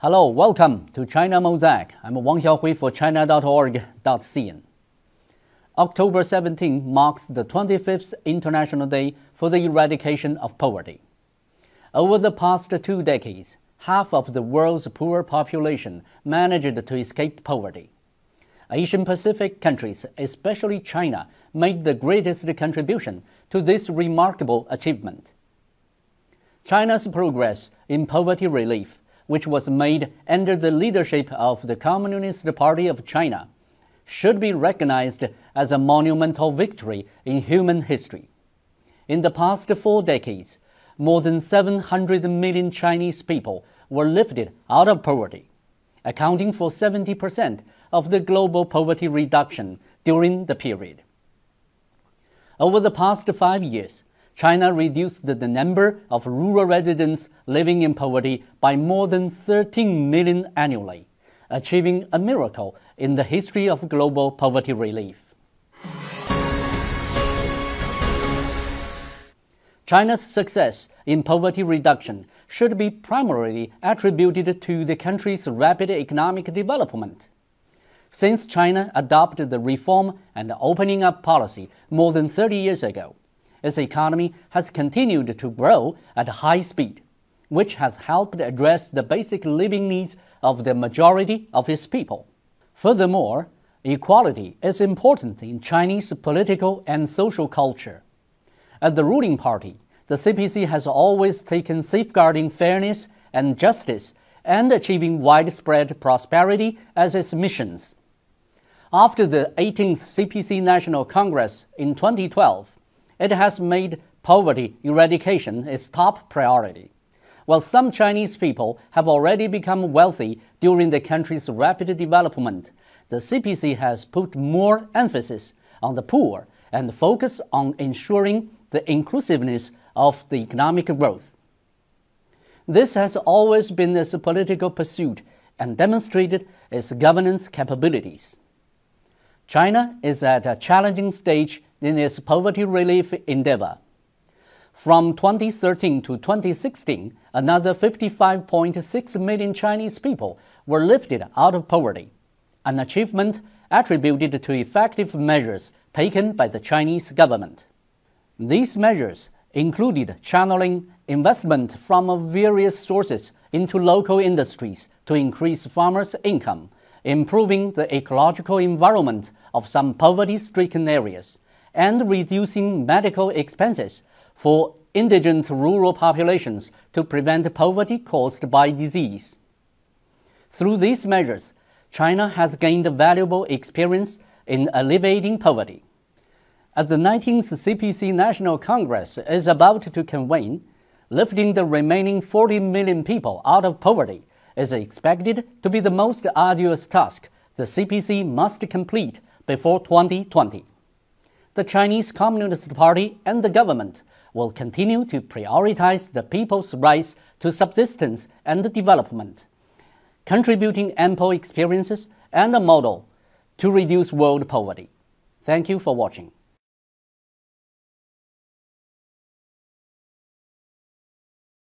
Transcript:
Hello, welcome to China Mosaic. I'm Wang Xiaohui for China.org.cn. October 17 marks the 25th International Day for the Eradication of Poverty. Over the past two decades, half of the world's poor population managed to escape poverty. Asian Pacific countries, especially China, made the greatest contribution to this remarkable achievement. China's progress in poverty relief, which was made under the leadership of the Communist Party of China, should be recognized as a monumental victory in human history. In the past four decades, more than 700 million Chinese people were lifted out of poverty, accounting for 70% of the global poverty reduction during the period. Over the past five years, China reduced the number of rural residents living in poverty by more than 13 million annually, achieving a miracle in the history of global poverty relief. China's success in poverty reduction should be primarily attributed to the country's rapid economic development. Since China adopted the reform and opening up policy more than 30 years ago, its economy has continued to grow at high speed, which has helped address the basic living needs of the majority of its people. Furthermore, equality is important in Chinese political and social culture. At the ruling party, the CPC has always taken safeguarding fairness and justice and achieving widespread prosperity as its missions. After the 18th CPC National Congress in 2012, it has made poverty eradication its top priority. While some Chinese people have already become wealthy during the country's rapid development, the CPC has put more emphasis on the poor and focus on ensuring the inclusiveness of the economic growth. This has always been its political pursuit and demonstrated its governance capabilities. China is at a challenging stage in its poverty relief endeavor. From 2013 to 2016, another 55.6 million Chinese people were lifted out of poverty, an achievement attributed to effective measures taken by the Chinese government. These measures included channeling investment from various sources into local industries to increase farmers' income, improving the ecological environment of some poverty stricken areas, and reducing medical expenses for indigent rural populations to prevent poverty caused by disease. Through these measures, China has gained valuable experience in alleviating poverty. As the 19th CPC National Congress is about to convene, lifting the remaining 40 million people out of poverty is expected to be the most arduous task the CPC must complete before 2020 the Chinese Communist Party and the government will continue to prioritize the people's rights to subsistence and development, contributing ample experiences and a model to reduce world poverty. Thank you for watching.